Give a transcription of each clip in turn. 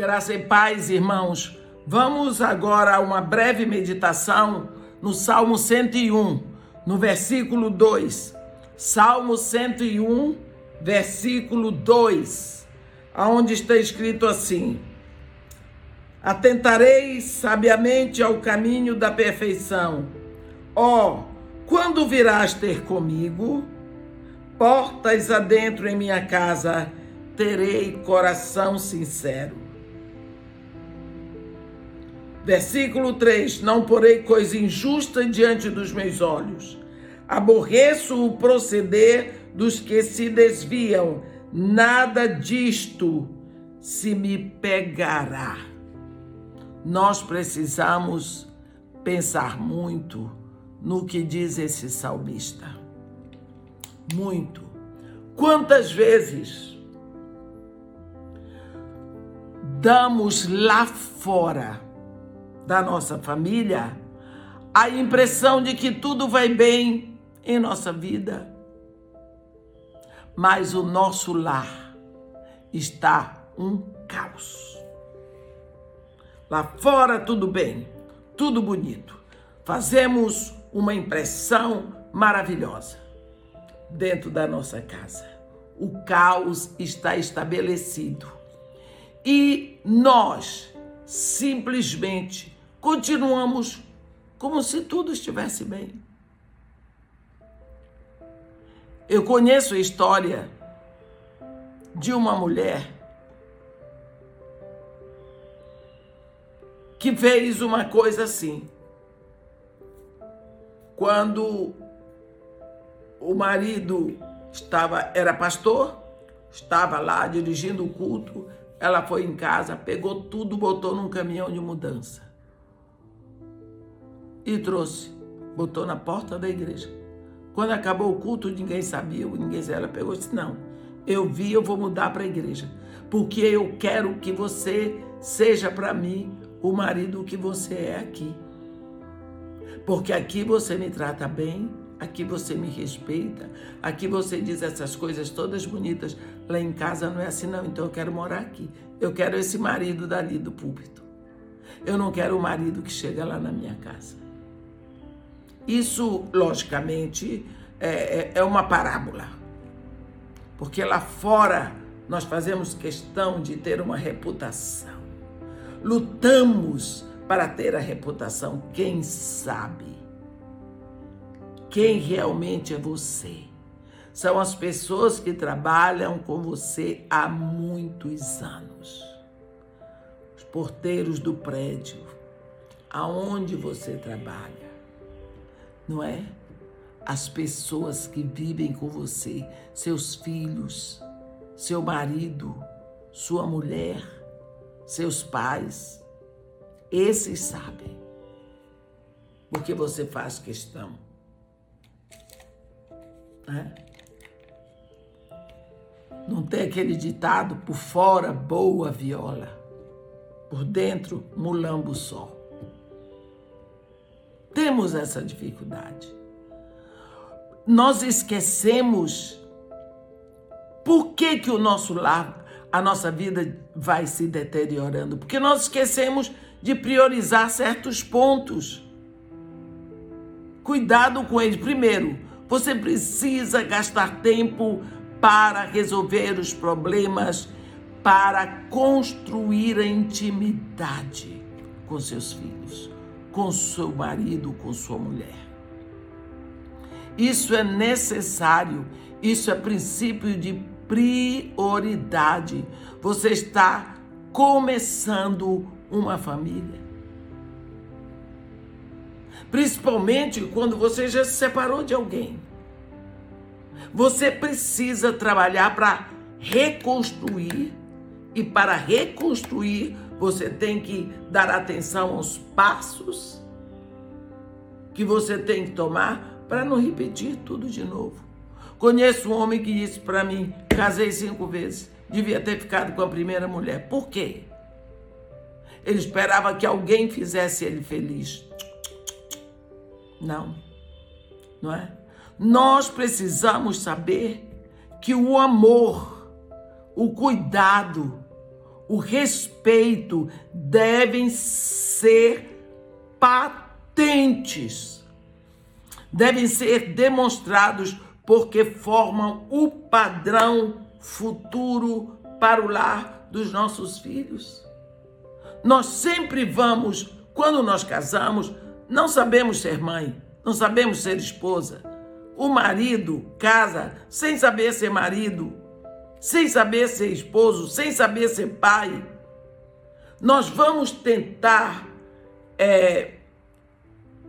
Graça e paz, irmãos. Vamos agora a uma breve meditação no Salmo 101, no versículo 2. Salmo 101, versículo 2, aonde está escrito assim: Atentarei sabiamente ao caminho da perfeição. Ó, oh, quando virás ter comigo, portas adentro em minha casa, terei coração sincero. Versículo 3: Não porei coisa injusta diante dos meus olhos. Aborreço o proceder dos que se desviam. Nada disto se me pegará. Nós precisamos pensar muito no que diz esse salmista. Muito. Quantas vezes damos lá fora da nossa família a impressão de que tudo vai bem em nossa vida. Mas o nosso lar está um caos. Lá fora tudo bem, tudo bonito. Fazemos uma impressão maravilhosa. Dentro da nossa casa, o caos está estabelecido. E nós simplesmente continuamos como se tudo estivesse bem. Eu conheço a história de uma mulher que fez uma coisa assim. Quando o marido estava era pastor, estava lá dirigindo o culto, ela foi em casa, pegou tudo, botou num caminhão de mudança e trouxe, botou na porta da igreja. Quando acabou o culto, ninguém sabia, ninguém sabia. Ela pegou e disse: Não, eu vi, eu vou mudar para a igreja, porque eu quero que você seja para mim o marido que você é aqui. Porque aqui você me trata bem, aqui você me respeita, aqui você diz essas coisas todas bonitas. Lá em casa não é assim, não, então eu quero morar aqui. Eu quero esse marido dali do púlpito. Eu não quero o marido que chega lá na minha casa. Isso, logicamente, é, é, é uma parábola. Porque lá fora nós fazemos questão de ter uma reputação. Lutamos para ter a reputação. Quem sabe? Quem realmente é você? São as pessoas que trabalham com você há muitos anos. Os porteiros do prédio, aonde você trabalha não é? As pessoas que vivem com você, seus filhos, seu marido, sua mulher, seus pais, esses sabem. Porque você faz questão. Né? Não tem aquele ditado por fora boa viola, por dentro mulambo só. Temos essa dificuldade. Nós esquecemos por que, que o nosso lar, a nossa vida vai se deteriorando. Porque nós esquecemos de priorizar certos pontos. Cuidado com eles. Primeiro, você precisa gastar tempo para resolver os problemas, para construir a intimidade com seus filhos com seu marido, com sua mulher. Isso é necessário, isso é princípio de prioridade. Você está começando uma família. Principalmente quando você já se separou de alguém. Você precisa trabalhar para reconstruir e para reconstruir você tem que dar atenção aos passos que você tem que tomar para não repetir tudo de novo. Conheço um homem que disse para mim: casei cinco vezes, devia ter ficado com a primeira mulher. Por quê? Ele esperava que alguém fizesse ele feliz. Não, não é? Nós precisamos saber que o amor, o cuidado, o respeito devem ser patentes, devem ser demonstrados porque formam o padrão futuro para o lar dos nossos filhos. Nós sempre vamos, quando nós casamos, não sabemos ser mãe, não sabemos ser esposa. O marido casa sem saber ser marido, sem saber ser esposo, sem saber ser pai. Nós vamos tentar é,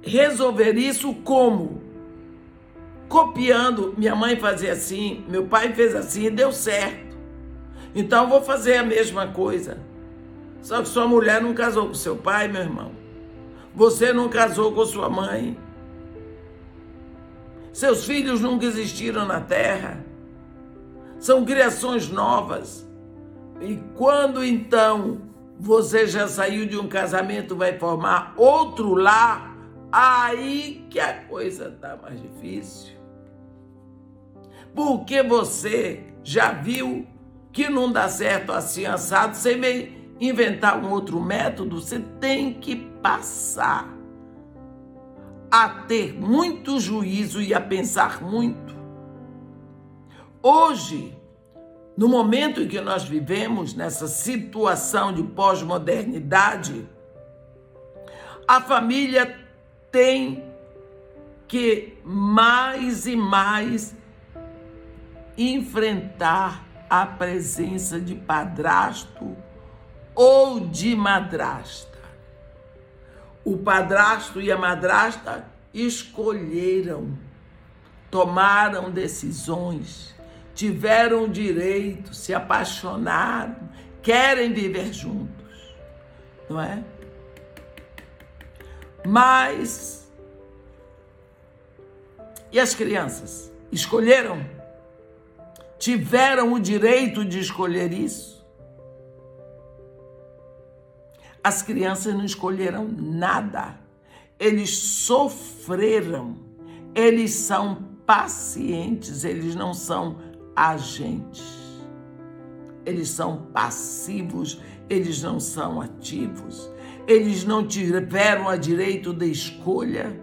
resolver isso como? Copiando. Minha mãe fazia assim, meu pai fez assim e deu certo. Então eu vou fazer a mesma coisa. Só que sua mulher não casou com seu pai, meu irmão. Você não casou com sua mãe. Seus filhos nunca existiram na terra são criações novas. E quando então você já saiu de um casamento, vai formar outro lar, aí que a coisa está mais difícil. Porque você já viu que não dá certo assim assado, você vem inventar um outro método, você tem que passar a ter muito juízo e a pensar muito Hoje, no momento em que nós vivemos, nessa situação de pós-modernidade, a família tem que mais e mais enfrentar a presença de padrasto ou de madrasta. O padrasto e a madrasta escolheram, tomaram decisões tiveram direito, se apaixonaram, querem viver juntos, não é? Mas e as crianças escolheram? Tiveram o direito de escolher isso? As crianças não escolheram nada. Eles sofreram. Eles são pacientes, eles não são agentes. Eles são passivos, eles não são ativos. Eles não tiveram a direito de escolha.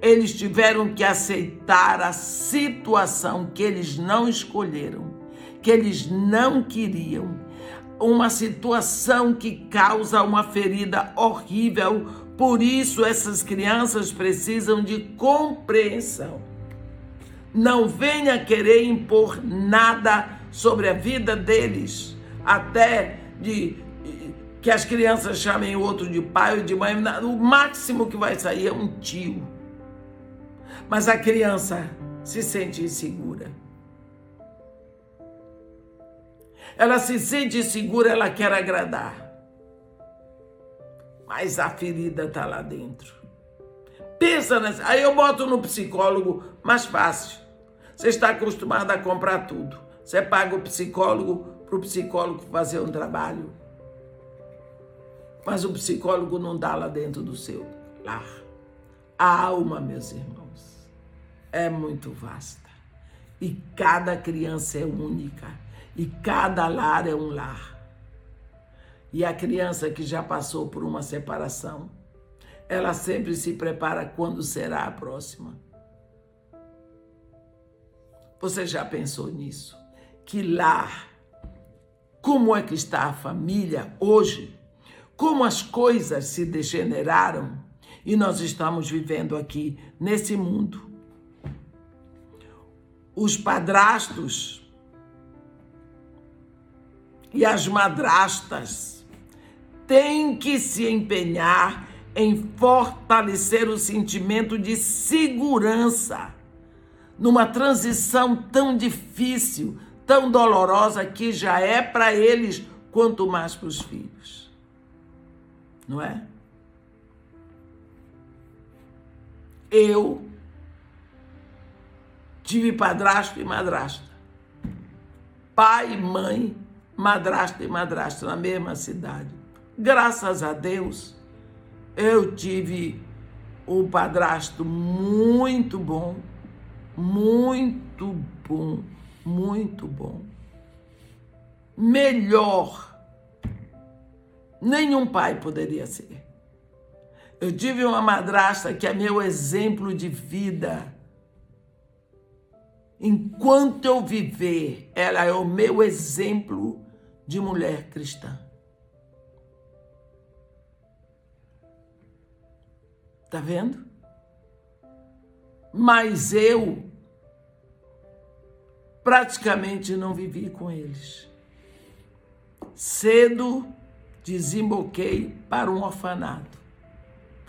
Eles tiveram que aceitar a situação que eles não escolheram, que eles não queriam. Uma situação que causa uma ferida horrível. Por isso, essas crianças precisam de compreensão. Não venha querer impor nada sobre a vida deles, até de que as crianças chamem o outro de pai ou de mãe. O máximo que vai sair é um tio. Mas a criança se sente insegura. Ela se sente insegura, ela quer agradar. Mas a ferida está lá dentro. Pensa nessa. Aí eu boto no psicólogo mais fácil. Você está acostumado a comprar tudo. Você paga o psicólogo para o psicólogo fazer um trabalho. Mas o psicólogo não dá lá dentro do seu lar. A alma, meus irmãos, é muito vasta. E cada criança é única. E cada lar é um lar. E a criança que já passou por uma separação, ela sempre se prepara quando será a próxima. Você já pensou nisso? Que lá, como é que está a família hoje? Como as coisas se degeneraram e nós estamos vivendo aqui nesse mundo. Os padrastos e as madrastas têm que se empenhar em fortalecer o sentimento de segurança numa transição tão difícil, tão dolorosa que já é para eles, quanto mais para os filhos. Não é? Eu tive padrasto e madrasta. Pai mãe, madrasta e madrasta na mesma cidade. Graças a Deus, eu tive um padrasto muito bom, muito bom, muito bom. melhor nenhum pai poderia ser. Eu tive uma madrasta que é meu exemplo de vida. Enquanto eu viver, ela é o meu exemplo de mulher cristã. Tá vendo? Mas eu praticamente não vivi com eles. Cedo desemboquei para um orfanato,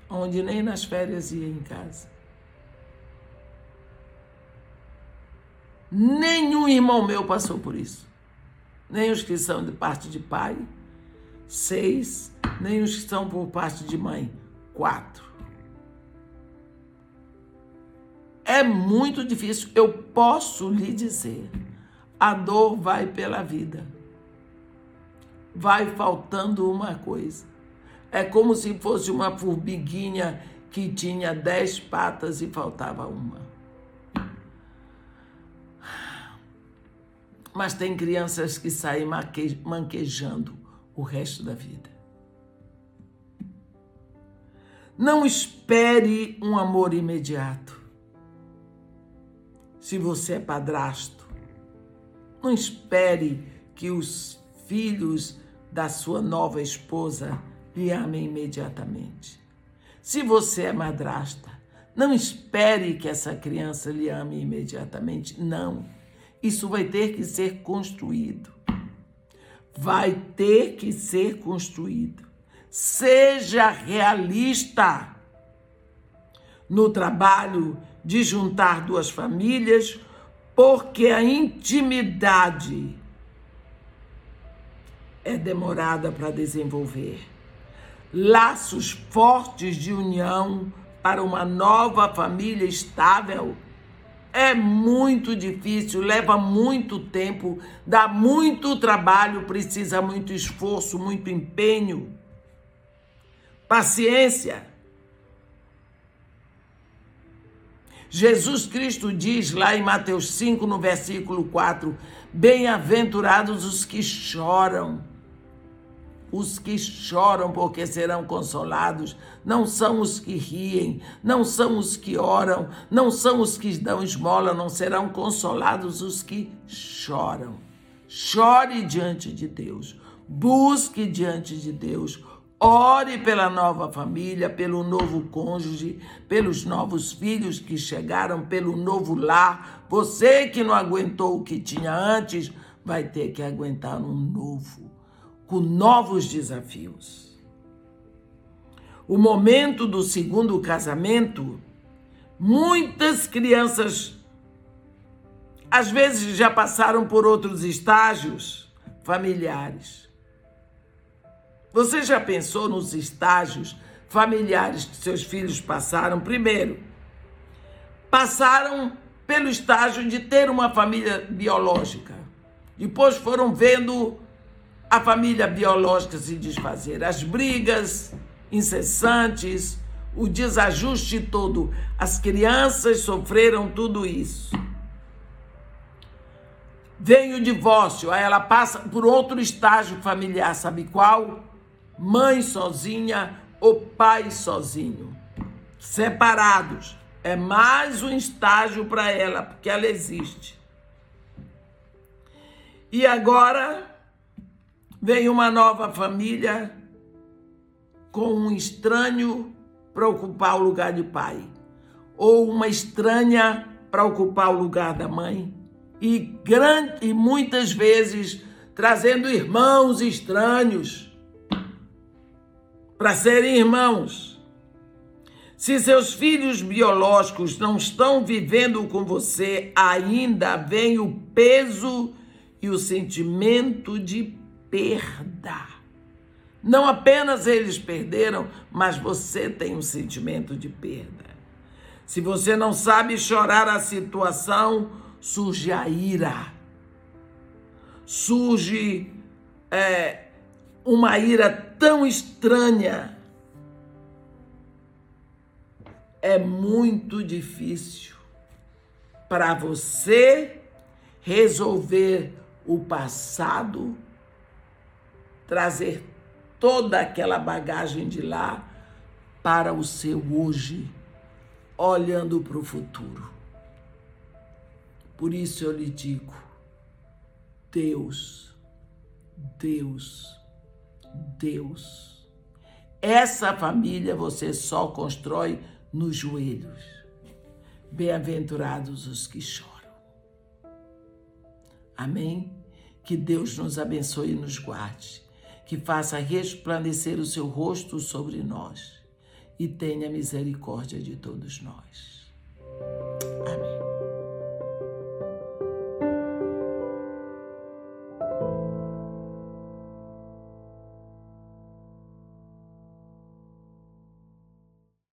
onde nem nas férias ia em casa. Nenhum irmão meu passou por isso. Nem os que são de parte de pai, seis, nem os que são por parte de mãe, quatro. É muito difícil, eu posso lhe dizer. A dor vai pela vida vai faltando uma coisa. É como se fosse uma formiguinha que tinha dez patas e faltava uma. Mas tem crianças que saem manquejando o resto da vida. Não espere um amor imediato. Se você é padrasto, não espere que os filhos da sua nova esposa lhe amem imediatamente. Se você é madrasta, não espere que essa criança lhe ame imediatamente. Não. Isso vai ter que ser construído. Vai ter que ser construído. Seja realista no trabalho de juntar duas famílias, porque a intimidade é demorada para desenvolver. Laços fortes de união para uma nova família estável é muito difícil, leva muito tempo, dá muito trabalho, precisa muito esforço, muito empenho, paciência. Jesus Cristo diz lá em Mateus 5, no versículo 4: Bem-aventurados os que choram os que choram porque serão consolados, não são os que riem, não são os que oram, não são os que dão esmola, não serão consolados os que choram. Chore diante de Deus, busque diante de Deus, ore pela nova família, pelo novo cônjuge, pelos novos filhos que chegaram, pelo novo lar. Você que não aguentou o que tinha antes, vai ter que aguentar um novo com novos desafios. O momento do segundo casamento, muitas crianças às vezes já passaram por outros estágios familiares. Você já pensou nos estágios familiares que seus filhos passaram? Primeiro, passaram pelo estágio de ter uma família biológica. Depois foram vendo a família biológica se desfazer, as brigas incessantes, o desajuste todo. As crianças sofreram tudo isso. Vem o divórcio, aí ela passa por outro estágio familiar, sabe qual? Mãe sozinha ou pai sozinho. Separados. É mais um estágio para ela, porque ela existe. E agora Vem uma nova família com um estranho para ocupar o lugar de pai, ou uma estranha para ocupar o lugar da mãe, e, grande, e muitas vezes trazendo irmãos estranhos para serem irmãos. Se seus filhos biológicos não estão vivendo com você, ainda vem o peso e o sentimento de perda. Não apenas eles perderam, mas você tem um sentimento de perda. Se você não sabe chorar a situação, surge a ira. Surge é, uma ira tão estranha. É muito difícil para você resolver o passado trazer toda aquela bagagem de lá para o seu hoje, olhando para o futuro. Por isso eu lhe digo: Deus, Deus, Deus. Essa família você só constrói nos joelhos. Bem-aventurados os que choram. Amém? Que Deus nos abençoe e nos guarde, que faça resplandecer o seu rosto sobre nós e tenha misericórdia de todos nós.